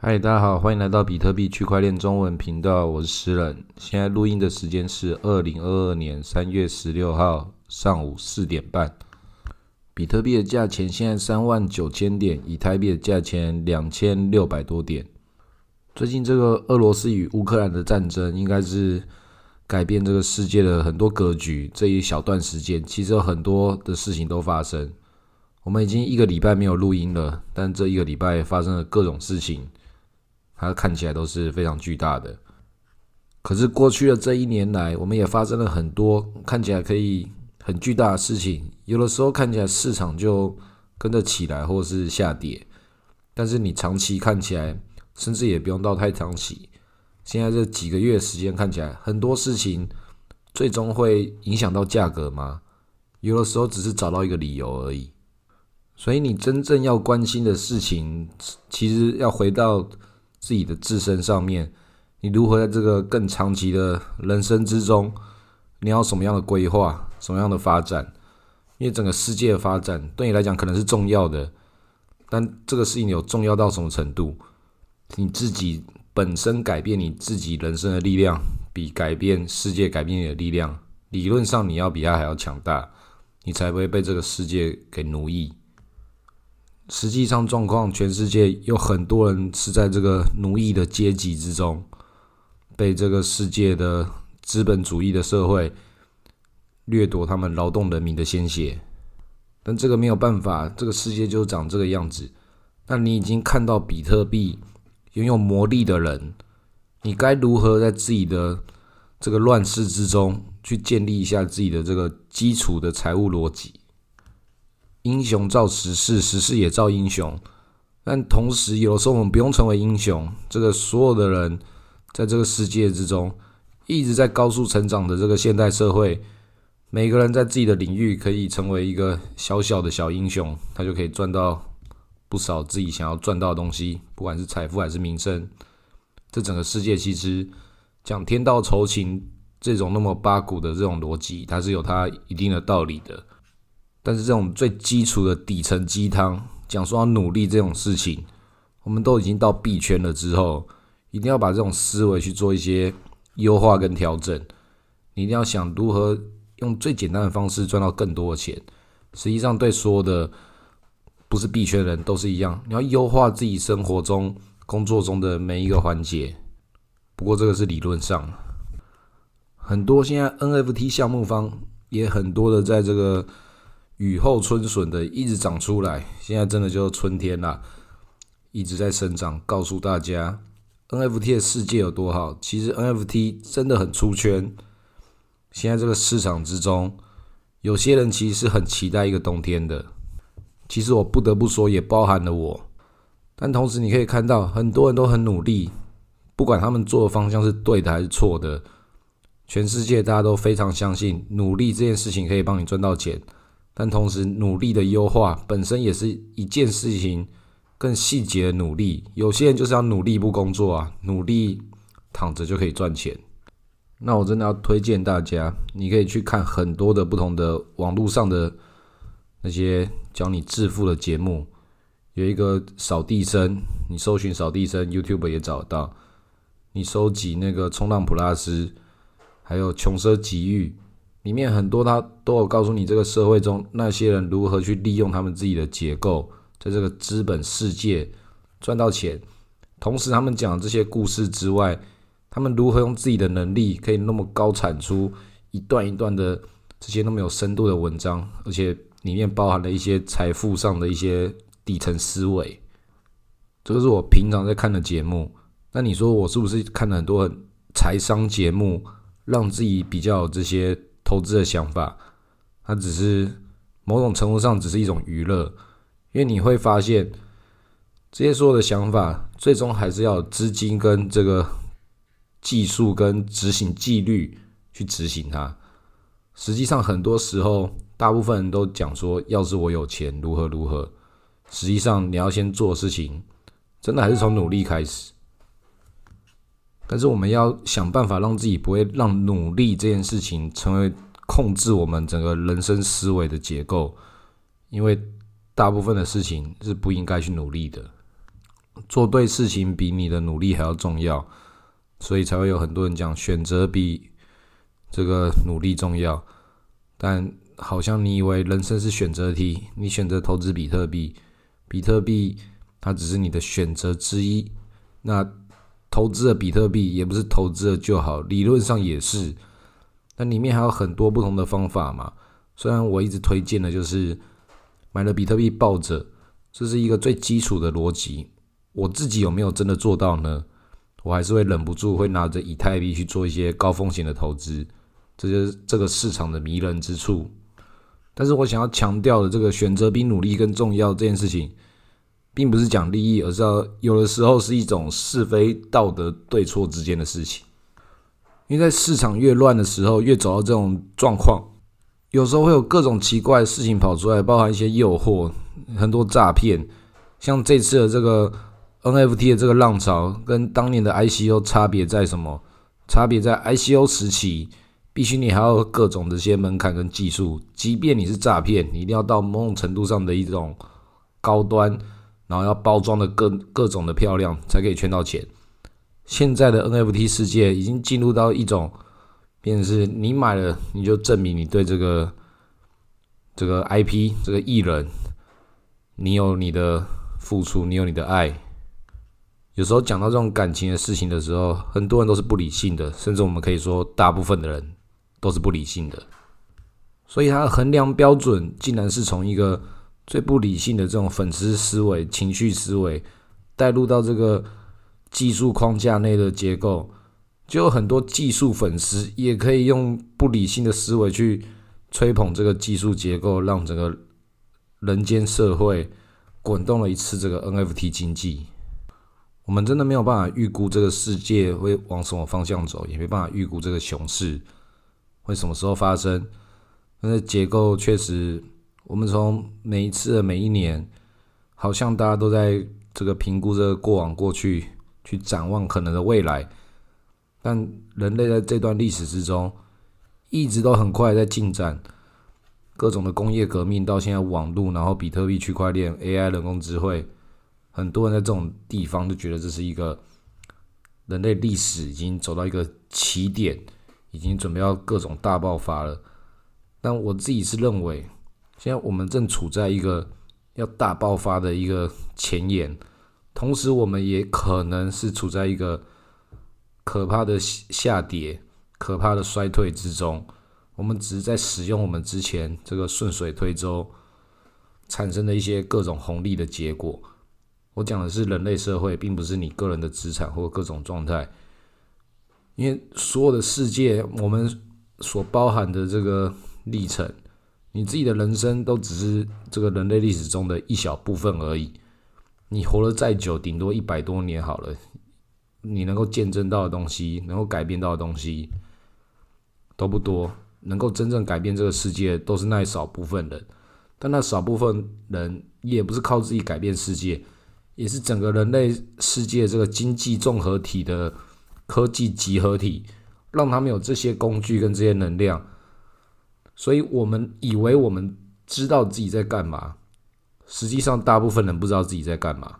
嗨，大家好，欢迎来到比特币区块链中文频道，我是诗人。现在录音的时间是二零二二年三月十六号上午四点半。比特币的价钱现在三万九千点，以太币的价钱两千六百多点。最近这个俄罗斯与乌克兰的战争，应该是改变这个世界的很多格局。这一小段时间，其实有很多的事情都发生。我们已经一个礼拜没有录音了，但这一个礼拜发生了各种事情。它看起来都是非常巨大的，可是过去的这一年来，我们也发生了很多看起来可以很巨大的事情。有的时候看起来市场就跟着起来，或是下跌，但是你长期看起来，甚至也不用到太长期。现在这几个月时间看起来，很多事情最终会影响到价格吗？有的时候只是找到一个理由而已。所以你真正要关心的事情，其实要回到。自己的自身上面，你如何在这个更长期的人生之中，你要什么样的规划，什么样的发展？因为整个世界的发展对你来讲可能是重要的，但这个事情有重要到什么程度？你自己本身改变你自己人生的力量，比改变世界改变你的力量，理论上你要比他还要强大，你才不会被这个世界给奴役。实际上，状况全世界有很多人是在这个奴役的阶级之中，被这个世界的资本主义的社会掠夺他们劳动人民的鲜血。但这个没有办法，这个世界就长这个样子。那你已经看到比特币拥有魔力的人，你该如何在自己的这个乱世之中去建立一下自己的这个基础的财务逻辑？英雄造时势，时势也造英雄。但同时，有的时候我们不用成为英雄。这个所有的人在这个世界之中，一直在高速成长的这个现代社会，每个人在自己的领域可以成为一个小小的小英雄，他就可以赚到不少自己想要赚到的东西，不管是财富还是名声。这整个世界其实讲天道酬勤这种那么八股的这种逻辑，它是有它一定的道理的。但是这种最基础的底层鸡汤，讲说要努力这种事情，我们都已经到币圈了之后，一定要把这种思维去做一些优化跟调整。你一定要想如何用最简单的方式赚到更多的钱。实际上，对所有的不是币圈人都是一样，你要优化自己生活中、工作中的每一个环节。不过这个是理论上，很多现在 NFT 项目方也很多的在这个。雨后春笋的一直长出来，现在真的就是春天啦，一直在生长。告诉大家，NFT 的世界有多好。其实 NFT 真的很出圈。现在这个市场之中，有些人其实是很期待一个冬天的。其实我不得不说，也包含了我。但同时，你可以看到很多人都很努力，不管他们做的方向是对的还是错的，全世界大家都非常相信努力这件事情可以帮你赚到钱。但同时，努力的优化本身也是一件事情，更细节的努力。有些人就是要努力不工作啊，努力躺着就可以赚钱。那我真的要推荐大家，你可以去看很多的不同的网络上的那些教你致富的节目。有一个扫地僧，你搜寻扫地僧，YouTube 也找到。你收集那个冲浪普拉斯，还有穷奢极欲。里面很多，他都有告诉你这个社会中那些人如何去利用他们自己的结构，在这个资本世界赚到钱。同时，他们讲这些故事之外，他们如何用自己的能力可以那么高产出一段一段的这些那么有深度的文章，而且里面包含了一些财富上的一些底层思维。这个是我平常在看的节目。那你说我是不是看了很多很财商节目，让自己比较这些？投资的想法，它只是某种程度上只是一种娱乐，因为你会发现，这些所有的想法，最终还是要资金跟这个技术跟执行纪律去执行它。实际上，很多时候，大部分人都讲说，要是我有钱，如何如何。实际上，你要先做事情，真的还是从努力开始。但是我们要想办法让自己不会让努力这件事情成为控制我们整个人生思维的结构，因为大部分的事情是不应该去努力的。做对事情比你的努力还要重要，所以才会有很多人讲选择比这个努力重要。但好像你以为人生是选择题，你选择投资比特币，比特币它只是你的选择之一。那投资了比特币也不是投资了就好，理论上也是，那里面还有很多不同的方法嘛。虽然我一直推荐的就是买了比特币抱着，这是一个最基础的逻辑。我自己有没有真的做到呢？我还是会忍不住会拿着以太币去做一些高风险的投资，这就是这个市场的迷人之处。但是我想要强调的这个选择比努力更重要这件事情。并不是讲利益，而是要有的时候是一种是非道德对错之间的事情。因为在市场越乱的时候，越走到这种状况，有时候会有各种奇怪的事情跑出来，包含一些诱惑、很多诈骗。像这次的这个 NFT 的这个浪潮，跟当年的 ICO 差别在什么？差别在 ICO 时期，必须你还要各种这些门槛跟技术，即便你是诈骗，你一定要到某种程度上的一种高端。然后要包装的各各种的漂亮，才可以圈到钱。现在的 NFT 世界已经进入到一种，变成是你买了，你就证明你对这个这个 IP 这个艺人，你有你的付出，你有你的爱。有时候讲到这种感情的事情的时候，很多人都是不理性的，甚至我们可以说，大部分的人都是不理性的。所以，他的衡量标准竟然是从一个。最不理性的这种粉丝思维、情绪思维，带入到这个技术框架内的结构，就有很多技术粉丝也可以用不理性的思维去吹捧这个技术结构，让整个人间社会滚动了一次这个 NFT 经济。我们真的没有办法预估这个世界会往什么方向走，也没办法预估这个熊市会什么时候发生。但是结构确实。我们从每一次的每一年，好像大家都在这个评估这个过往过去，去展望可能的未来。但人类在这段历史之中，一直都很快在进展，各种的工业革命到现在网络，然后比特币、区块链、AI、人工智慧，很多人在这种地方就觉得这是一个人类历史已经走到一个起点，已经准备要各种大爆发了。但我自己是认为。现在我们正处在一个要大爆发的一个前沿，同时我们也可能是处在一个可怕的下跌、可怕的衰退之中。我们只是在使用我们之前这个顺水推舟产生的一些各种红利的结果。我讲的是人类社会，并不是你个人的资产或各种状态，因为所有的世界，我们所包含的这个历程。你自己的人生都只是这个人类历史中的一小部分而已。你活了再久，顶多一百多年好了。你能够见证到的东西，能够改变到的东西都不多。能够真正改变这个世界，都是那一少部分人。但那少部分人也不是靠自己改变世界，也是整个人类世界这个经济综合体的科技集合体，让他们有这些工具跟这些能量。所以我们以为我们知道自己在干嘛，实际上大部分人不知道自己在干嘛。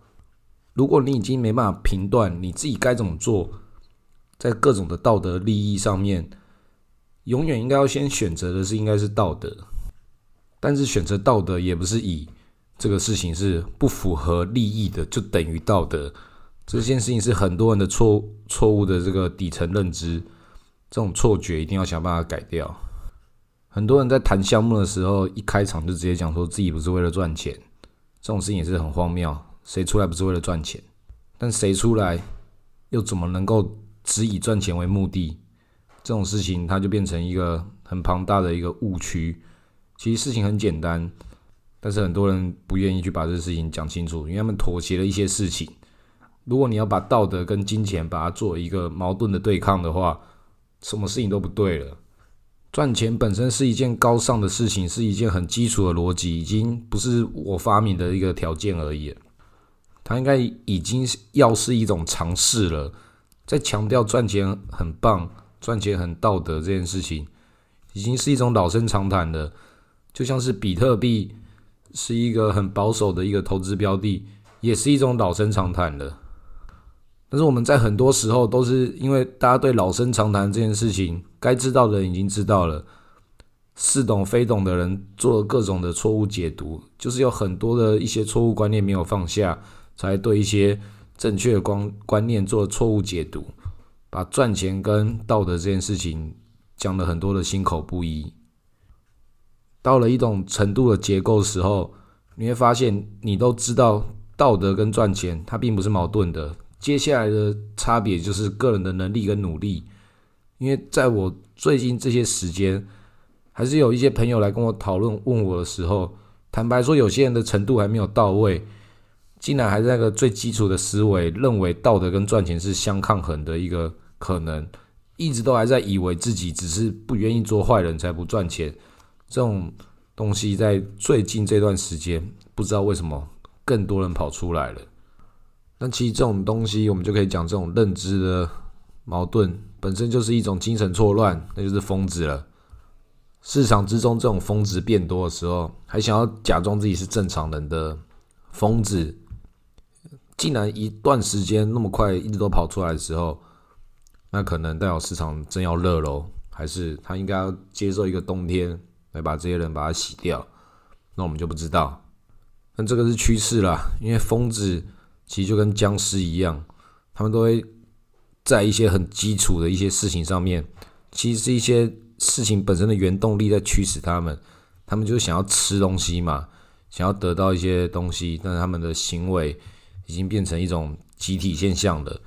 如果你已经没办法评断你自己该怎么做，在各种的道德利益上面，永远应该要先选择的是应该是道德。但是选择道德也不是以这个事情是不符合利益的就等于道德，这件事情是很多人的错错误的这个底层认知，这种错觉一定要想办法改掉。很多人在谈项目的时候，一开场就直接讲说自己不是为了赚钱，这种事情也是很荒谬。谁出来不是为了赚钱？但谁出来又怎么能够只以赚钱为目的？这种事情它就变成一个很庞大的一个误区。其实事情很简单，但是很多人不愿意去把这事情讲清楚，因为他们妥协了一些事情。如果你要把道德跟金钱把它做一个矛盾的对抗的话，什么事情都不对了。赚钱本身是一件高尚的事情，是一件很基础的逻辑，已经不是我发明的一个条件而已。它应该已经要是一种尝试了。在强调赚钱很棒、赚钱很道德这件事情，已经是一种老生常谈的。就像是比特币是一个很保守的一个投资标的，也是一种老生常谈了。但是我们在很多时候都是因为大家对老生常谈这件事情，该知道的人已经知道了，似懂非懂的人做了各种的错误解读，就是有很多的一些错误观念没有放下，才对一些正确的观观念做错误解读，把赚钱跟道德这件事情讲了很多的心口不一。到了一种程度的结构时候，你会发现你都知道道德跟赚钱它并不是矛盾的。接下来的差别就是个人的能力跟努力，因为在我最近这些时间，还是有一些朋友来跟我讨论问我的时候，坦白说，有些人的程度还没有到位，竟然还在那个最基础的思维，认为道德跟赚钱是相抗衡的一个可能，一直都还在以为自己只是不愿意做坏人才不赚钱，这种东西在最近这段时间，不知道为什么更多人跑出来了。那其实这种东西，我们就可以讲这种认知的矛盾，本身就是一种精神错乱，那就是疯子了。市场之中这种疯子变多的时候，还想要假装自己是正常人的疯子，竟然一段时间那么快一直都跑出来的时候，那可能代表市场真要热喽，还是他应该要接受一个冬天来把这些人把它洗掉？那我们就不知道。但这个是趋势啦，因为疯子。其实就跟僵尸一样，他们都会在一些很基础的一些事情上面，其实是一些事情本身的原动力在驱使他们。他们就是想要吃东西嘛，想要得到一些东西，但是他们的行为已经变成一种集体现象了。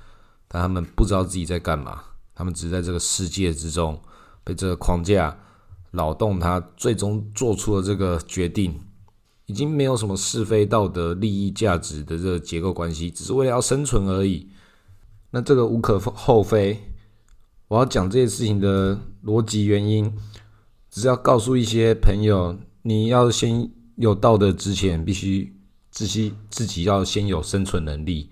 但他们不知道自己在干嘛，他们只是在这个世界之中被这个框架扰动，他最终做出了这个决定。已经没有什么是非道德、利益价值的这个结构关系，只是为了要生存而已。那这个无可厚非。我要讲这些事情的逻辑原因，只是要告诉一些朋友：你要先有道德之前，必须自己自己要先有生存能力。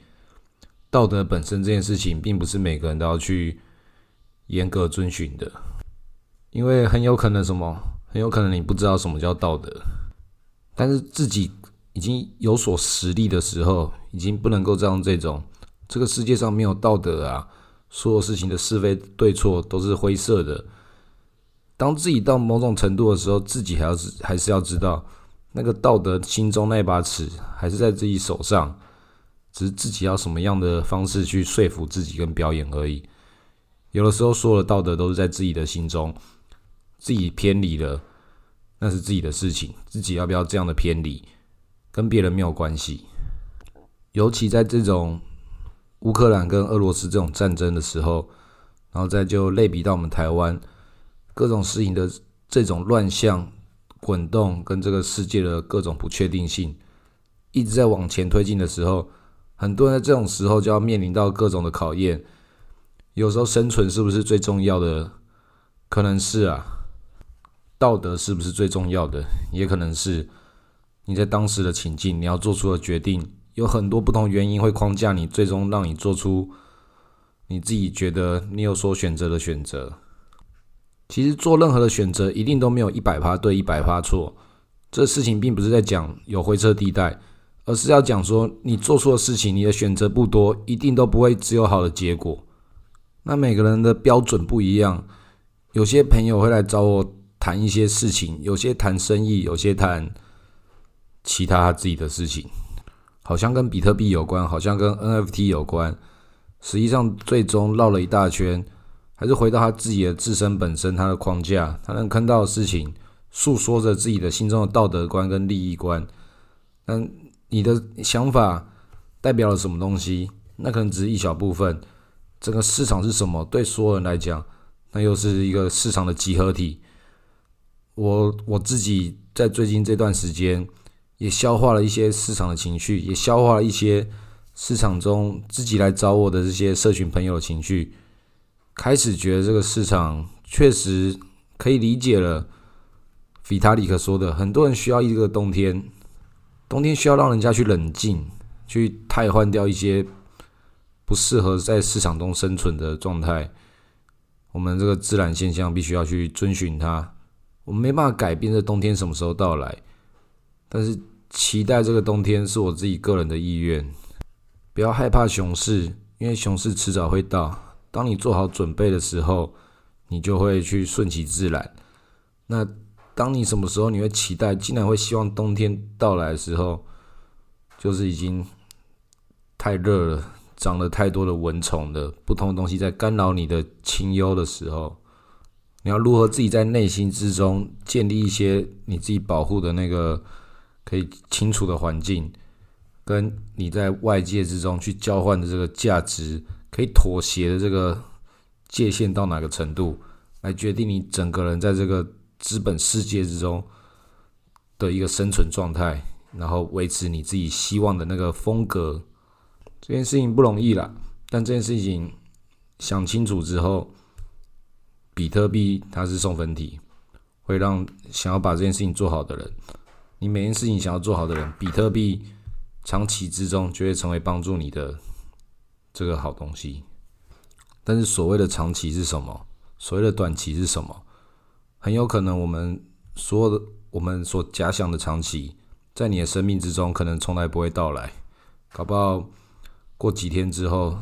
道德本身这件事情，并不是每个人都要去严格遵循的，因为很有可能什么，很有可能你不知道什么叫道德。但是自己已经有所实力的时候，已经不能够这样。这种这个世界上没有道德啊，所有事情的是非对错都是灰色的。当自己到某种程度的时候，自己还要还是要知道，那个道德心中那把尺还是在自己手上，只是自己要什么样的方式去说服自己跟表演而已。有的时候说的道德都是在自己的心中，自己偏离了。那是自己的事情，自己要不要这样的偏离，跟别人没有关系。尤其在这种乌克兰跟俄罗斯这种战争的时候，然后再就类比到我们台湾各种事情的这种乱象、滚动，跟这个世界的各种不确定性，一直在往前推进的时候，很多人在这种时候就要面临到各种的考验。有时候生存是不是最重要的？可能是啊。道德是不是最重要的？也可能是你在当时的情境，你要做出的决定，有很多不同原因会框架你，最终让你做出你自己觉得你有所选择的选择。其实做任何的选择，一定都没有一百趴对一百趴错。这事情并不是在讲有灰色地带，而是要讲说你做错的事情，你的选择不多，一定都不会只有好的结果。那每个人的标准不一样，有些朋友会来找我。谈一些事情，有些谈生意，有些谈其他自己的事情，好像跟比特币有关，好像跟 NFT 有关。实际上，最终绕了一大圈，还是回到他自己的自身本身，他的框架，他能看到的事情，诉说着自己的心中的道德观跟利益观。那你的想法代表了什么东西？那可能只是一小部分。整个市场是什么？对所有人来讲，那又是一个市场的集合体。我我自己在最近这段时间，也消化了一些市场的情绪，也消化了一些市场中自己来找我的这些社群朋友的情绪，开始觉得这个市场确实可以理解了。比塔里克说的，很多人需要一个冬天，冬天需要让人家去冷静，去替换掉一些不适合在市场中生存的状态。我们这个自然现象必须要去遵循它。我们没办法改变这冬天什么时候到来，但是期待这个冬天是我自己个人的意愿。不要害怕熊市，因为熊市迟早会到。当你做好准备的时候，你就会去顺其自然。那当你什么时候你会期待，竟然会希望冬天到来的时候，就是已经太热了，长了太多的蚊虫的不同的东西在干扰你的清幽的时候，你要如何自己在内心之中建立一些你自己保护的那个可以清楚的环境，跟你在外界之中去交换的这个价值。可以妥协的这个界限到哪个程度，来决定你整个人在这个资本世界之中的一个生存状态，然后维持你自己希望的那个风格。这件事情不容易啦，但这件事情想清楚之后，比特币它是送分题，会让想要把这件事情做好的人，你每件事情想要做好的人，比特币长期之中就会成为帮助你的。这个好东西，但是所谓的长期是什么？所谓的短期是什么？很有可能我们所有的我们所假想的长期，在你的生命之中可能从来不会到来，搞不好过几天之后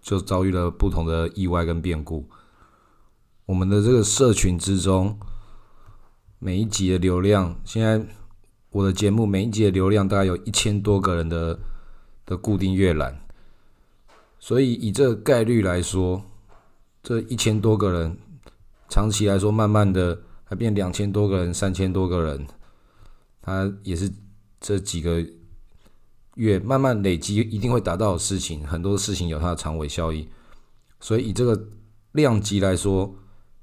就遭遇了不同的意外跟变故。我们的这个社群之中，每一集的流量，现在我的节目每一集的流量大概有一千多个人的的固定阅览。所以以这个概率来说，这一千多个人，长期来说，慢慢的还变两千多个人、三千多个人，他也是这几个月慢慢累积，一定会达到的事情。很多事情有它的长尾效应，所以以这个量级来说，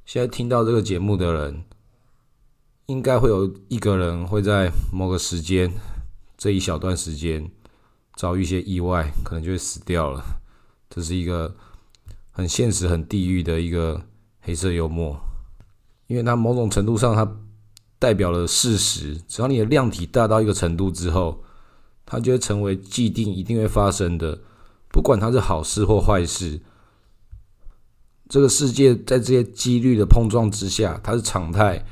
现在听到这个节目的人，应该会有一个人会在某个时间这一小段时间遭遇一些意外，可能就会死掉了。这是一个很现实、很地狱的一个黑色幽默，因为它某种程度上，它代表了事实。只要你的量体大到一个程度之后，它就会成为既定、一定会发生的，不管它是好事或坏事。这个世界在这些几率的碰撞之下，它是常态。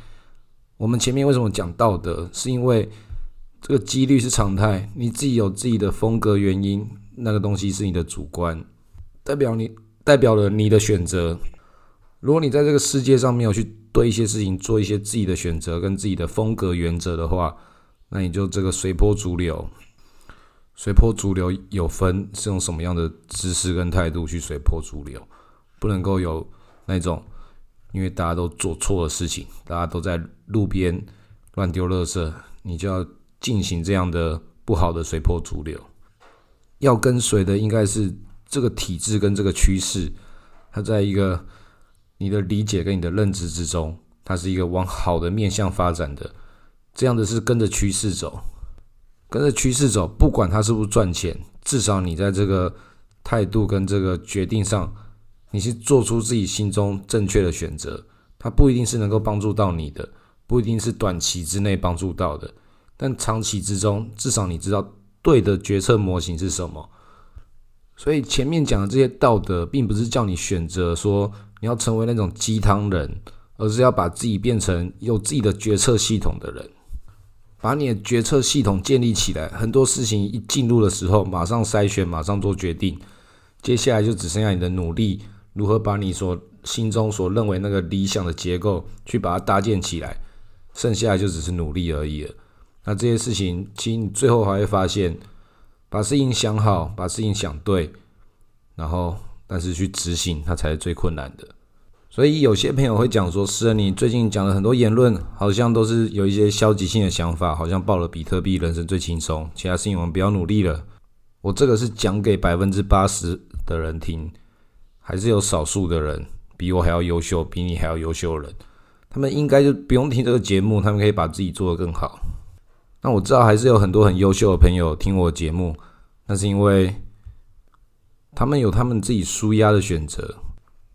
我们前面为什么讲道德？是因为这个几率是常态，你自己有自己的风格原因，那个东西是你的主观。代表你代表了你的选择。如果你在这个世界上没有去对一些事情做一些自己的选择跟自己的风格原则的话，那你就这个随波逐流。随波逐流有分是用什么样的姿势跟态度去随波逐流，不能够有那种因为大家都做错了事情，大家都在路边乱丢垃圾，你就要进行这样的不好的随波逐流。要跟随的应该是。这个体制跟这个趋势，它在一个你的理解跟你的认知之中，它是一个往好的面向发展的。这样的是跟着趋势走，跟着趋势走，不管它是不是赚钱，至少你在这个态度跟这个决定上，你是做出自己心中正确的选择。它不一定是能够帮助到你的，不一定是短期之内帮助到的，但长期之中，至少你知道对的决策模型是什么。所以前面讲的这些道德，并不是叫你选择说你要成为那种鸡汤人，而是要把自己变成有自己的决策系统的人，把你的决策系统建立起来。很多事情一进入的时候，马上筛选，马上做决定，接下来就只剩下你的努力，如何把你所心中所认为那个理想的结构去把它搭建起来，剩下来就只是努力而已了。那这些事情，其实你最后还会发现。把事情想好，把事情想对，然后但是去执行，它才是最困难的。所以有些朋友会讲说：“是啊，你最近讲了很多言论，好像都是有一些消极性的想法，好像报了比特币，人生最轻松，其他事情我们不要努力了。”我这个是讲给百分之八十的人听，还是有少数的人比我还要优秀，比你还要优秀的人，他们应该就不用听这个节目，他们可以把自己做得更好。那我知道还是有很多很优秀的朋友听我节目，那是因为他们有他们自己舒压的选择。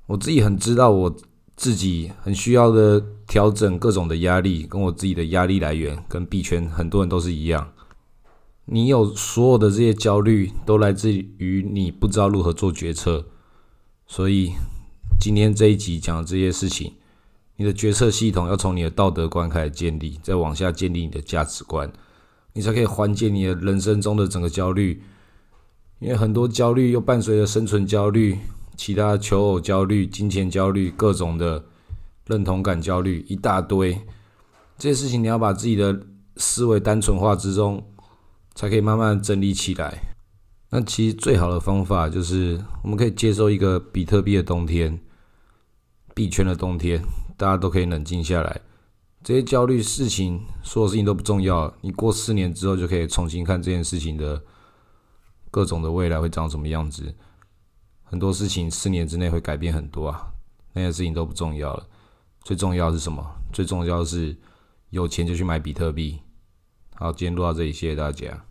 我自己很知道我自己很需要的调整各种的压力，跟我自己的压力来源跟币圈很多人都是一样。你有所有的这些焦虑，都来自于你不知道如何做决策。所以今天这一集讲的这些事情。你的决策系统要从你的道德观开始建立，再往下建立你的价值观，你才可以缓解你的人生中的整个焦虑。因为很多焦虑又伴随着生存焦虑、其他求偶焦虑、金钱焦虑、各种的认同感焦虑，一大堆。这些事情你要把自己的思维单纯化之中，才可以慢慢整理起来。那其实最好的方法就是，我们可以接受一个比特币的冬天，币圈的冬天，大家都可以冷静下来。这些焦虑事情，所有事情都不重要。你过四年之后，就可以重新看这件事情的。各种的未来会长什么样子？很多事情四年之内会改变很多啊，那些事情都不重要了。最重要是什么？最重要是有钱就去买比特币。好，今天录到这里，谢谢大家。